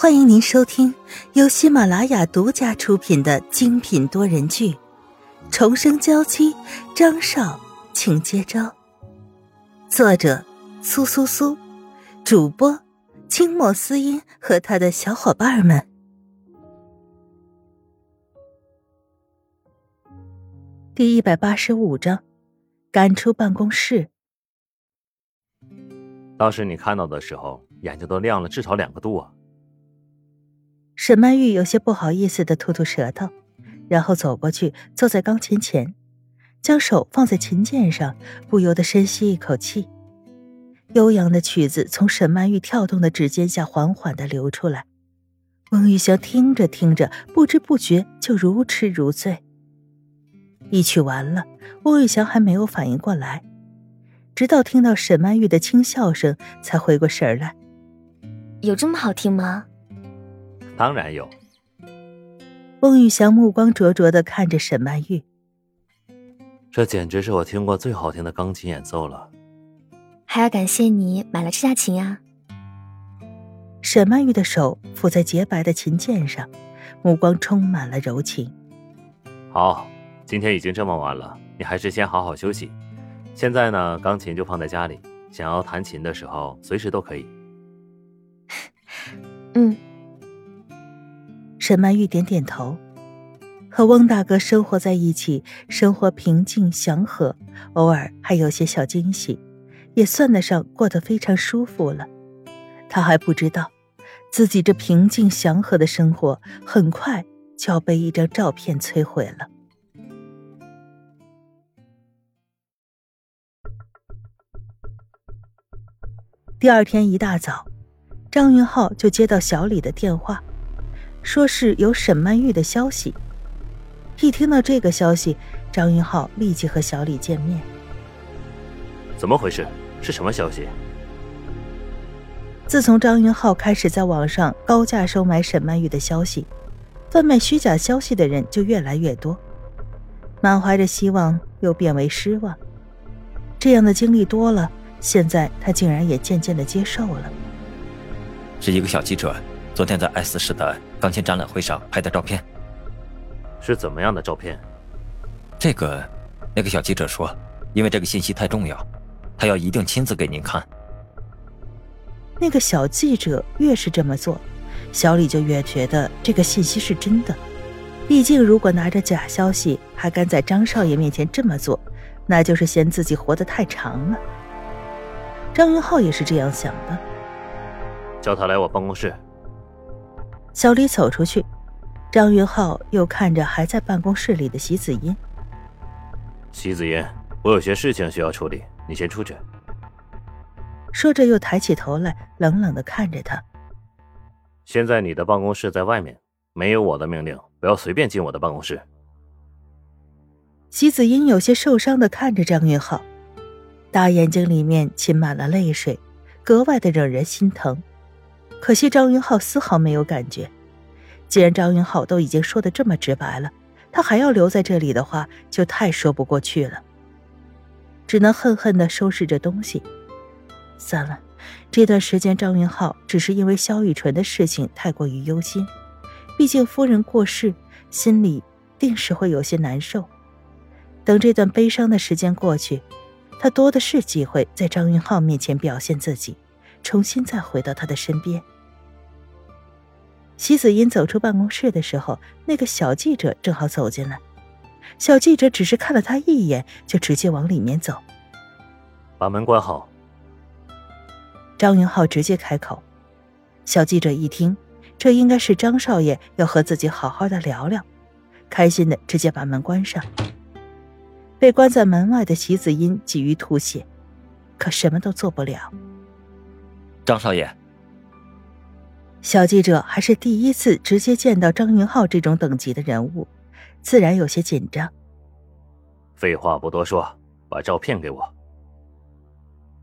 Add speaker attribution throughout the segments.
Speaker 1: 欢迎您收听由喜马拉雅独家出品的精品多人剧《重生娇妻》，张少，请接招。作者：苏苏苏，主播：清末思音和他的小伙伴们。第一百八十五章，赶出办公室。
Speaker 2: 当时你看到的时候，眼睛都亮了至少两个度啊！
Speaker 1: 沈曼玉有些不好意思的吐吐舌头，然后走过去，坐在钢琴前，将手放在琴键上，不由得深吸一口气。悠扬的曲子从沈曼玉跳动的指尖下缓缓的流出来，翁玉祥听着听着，不知不觉就如痴如醉。一曲完了，翁玉祥还没有反应过来，直到听到沈曼玉的轻笑声，才回过神来。
Speaker 3: 有这么好听吗？
Speaker 2: 当然有。
Speaker 1: 翁玉祥目光灼灼的看着沈曼玉，
Speaker 2: 这简直是我听过最好听的钢琴演奏了。
Speaker 3: 还要感谢你买了这架琴啊！
Speaker 1: 沈曼玉的手抚在洁白的琴键上，目光充满了柔情。
Speaker 2: 好，今天已经这么晚了，你还是先好好休息。现在呢，钢琴就放在家里，想要弹琴的时候，随时都可以。
Speaker 1: 沈曼玉点点头，和翁大哥生活在一起，生活平静祥和，偶尔还有些小惊喜，也算得上过得非常舒服了。他还不知道，自己这平静祥和的生活，很快就要被一张照片摧毁了。第二天一大早，张云浩就接到小李的电话。说是有沈曼玉的消息。一听到这个消息，张云浩立即和小李见面。
Speaker 2: 怎么回事？是什么消息？
Speaker 1: 自从张云浩开始在网上高价收买沈曼玉的消息，贩卖虚假消息的人就越来越多。满怀着希望，又变为失望。这样的经历多了，现在他竟然也渐渐的接受了。
Speaker 4: 是一个小记者。昨天在 S 市的钢琴展览会上拍的照片，
Speaker 2: 是怎么样的照片？
Speaker 4: 这个，那个小记者说，因为这个信息太重要，他要一定亲自给您看。
Speaker 1: 那个小记者越是这么做，小李就越觉得这个信息是真的。毕竟，如果拿着假消息还敢在张少爷面前这么做，那就是嫌自己活得太长了。张云浩也是这样想的。
Speaker 2: 叫他来我办公室。
Speaker 1: 小李走出去，张云浩又看着还在办公室里的席子音。
Speaker 2: 席子音，我有些事情需要处理，你先出去。
Speaker 1: 说着，又抬起头来，冷冷的看着他。
Speaker 2: 现在你的办公室在外面，没有我的命令，不要随便进我的办公室。
Speaker 1: 席子音有些受伤的看着张云浩，大眼睛里面噙满了泪水，格外的惹人心疼。可惜张云浩丝毫没有感觉。既然张云浩都已经说的这么直白了，他还要留在这里的话，就太说不过去了。只能恨恨的收拾着东西。算了，这段时间张云浩只是因为萧雨纯的事情太过于忧心，毕竟夫人过世，心里定是会有些难受。等这段悲伤的时间过去，他多的是机会在张云浩面前表现自己。重新再回到他的身边。席子音走出办公室的时候，那个小记者正好走进来。小记者只是看了他一眼，就直接往里面走。
Speaker 2: 把门关好。
Speaker 1: 张云浩直接开口。小记者一听，这应该是张少爷要和自己好好的聊聊，开心的直接把门关上。被关在门外的席子音急于吐血，可什么都做不了。
Speaker 4: 张少爷，
Speaker 1: 小记者还是第一次直接见到张云浩这种等级的人物，自然有些紧张。
Speaker 2: 废话不多说，把照片给我。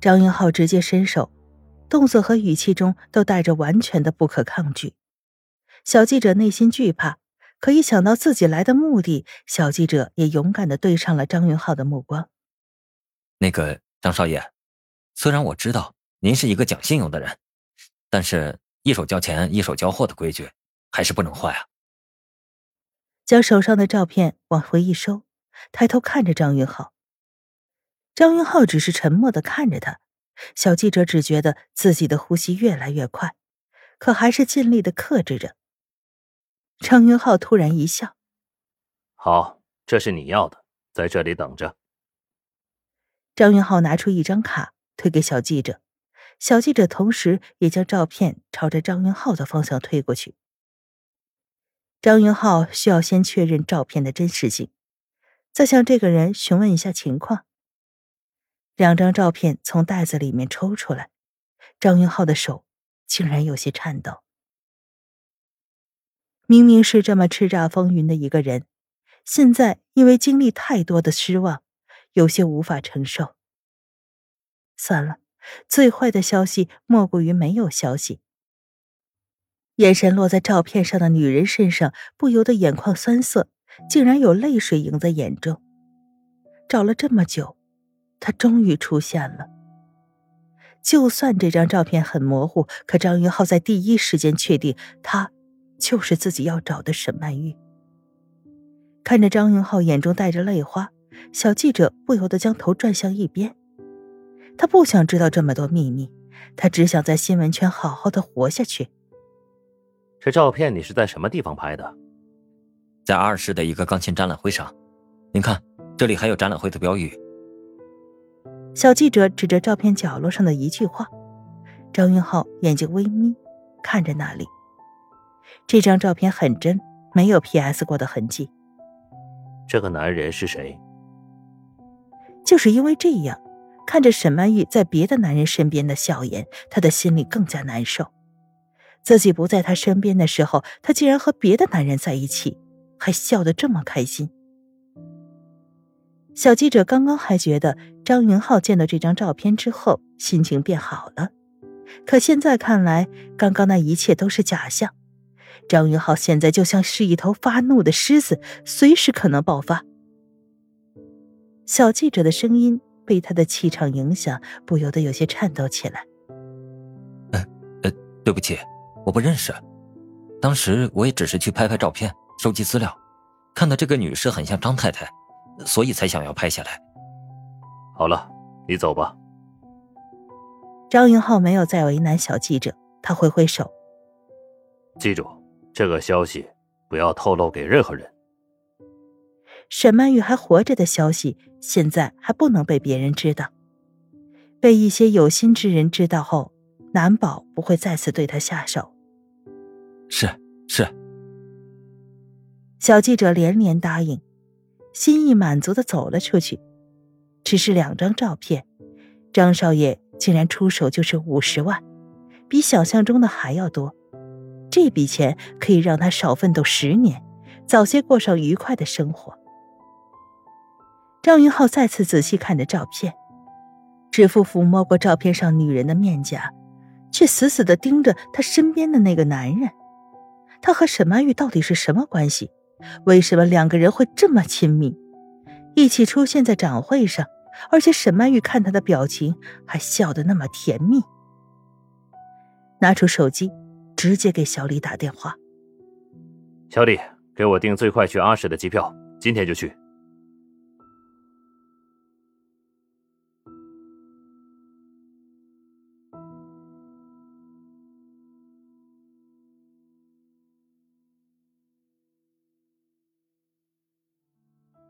Speaker 1: 张云浩直接伸手，动作和语气中都带着完全的不可抗拒。小记者内心惧怕，可一想到自己来的目的，小记者也勇敢的对上了张云浩的目光。
Speaker 4: 那个张少爷，虽然我知道。您是一个讲信用的人，但是一手交钱一手交货的规矩还是不能坏啊。
Speaker 1: 将手上的照片往回一收，抬头看着张云浩。张云浩只是沉默的看着他，小记者只觉得自己的呼吸越来越快，可还是尽力的克制着。张云浩突然一笑：“
Speaker 2: 好，这是你要的，在这里等着。”
Speaker 1: 张云浩拿出一张卡，推给小记者，小记者同时也将照片朝着张云浩的方向推过去。张云浩需要先确认照片的真实性，再向这个人询问一下情况。两张照片从袋子里面抽出来，张云浩的手竟然有些颤抖。明明是这么叱咤风云的一个人，现在因为经历太多的失望，有些无法承受。算了，最坏的消息莫过于没有消息。眼神落在照片上的女人身上，不由得眼眶酸涩，竟然有泪水盈在眼中。找了这么久，她终于出现了。就算这张照片很模糊，可张云浩在第一时间确定，她就是自己要找的沈曼玉。看着张云浩眼中带着泪花，小记者不由得将头转向一边。他不想知道这么多秘密，他只想在新闻圈好好的活下去。
Speaker 2: 这照片你是在什么地方拍的？
Speaker 4: 在二市的一个钢琴展览会上。您看，这里还有展览会的标语。
Speaker 1: 小记者指着照片角落上的一句话，张云浩眼睛微眯，看着那里。这张照片很真，没有 P.S 过的痕迹。
Speaker 2: 这个男人是谁？
Speaker 1: 就是因为这样，看着沈曼玉在别的男人身边的笑颜，他的心里更加难受。自己不在他身边的时候，他竟然和别的男人在一起，还笑得这么开心。小记者刚刚还觉得张云浩见到这张照片之后心情变好了，可现在看来，刚刚那一切都是假象。张云浩现在就像是一头发怒的狮子，随时可能爆发。小记者的声音被他的气场影响，不由得有些颤抖起来。
Speaker 4: 呃呃，对不起。我不认识，当时我也只是去拍拍照片，收集资料，看到这个女士很像张太太，所以才想要拍下来。
Speaker 2: 好了，你走吧。
Speaker 1: 张云浩没有再为难小记者，他挥挥手：“
Speaker 2: 记住，这个消息不要透露给任何人。
Speaker 1: 沈曼玉还活着的消息，现在还不能被别人知道，被一些有心之人知道后，难保不会再次对他下手。”
Speaker 4: 是是，
Speaker 1: 小记者连连答应，心意满足的走了出去。只是两张照片，张少爷竟然出手就是五十万，比想象中的还要多。这笔钱可以让他少奋斗十年，早些过上愉快的生活。张云浩再次仔细看着照片，指腹抚摸过照片上女人的面颊，却死死的盯着他身边的那个男人。他和沈曼玉到底是什么关系？为什么两个人会这么亲密，一起出现在展会上？而且沈曼玉看他的表情还笑得那么甜蜜。拿出手机，直接给小李打电话：“
Speaker 2: 小李，给我订最快去阿市的机票，今天就去。”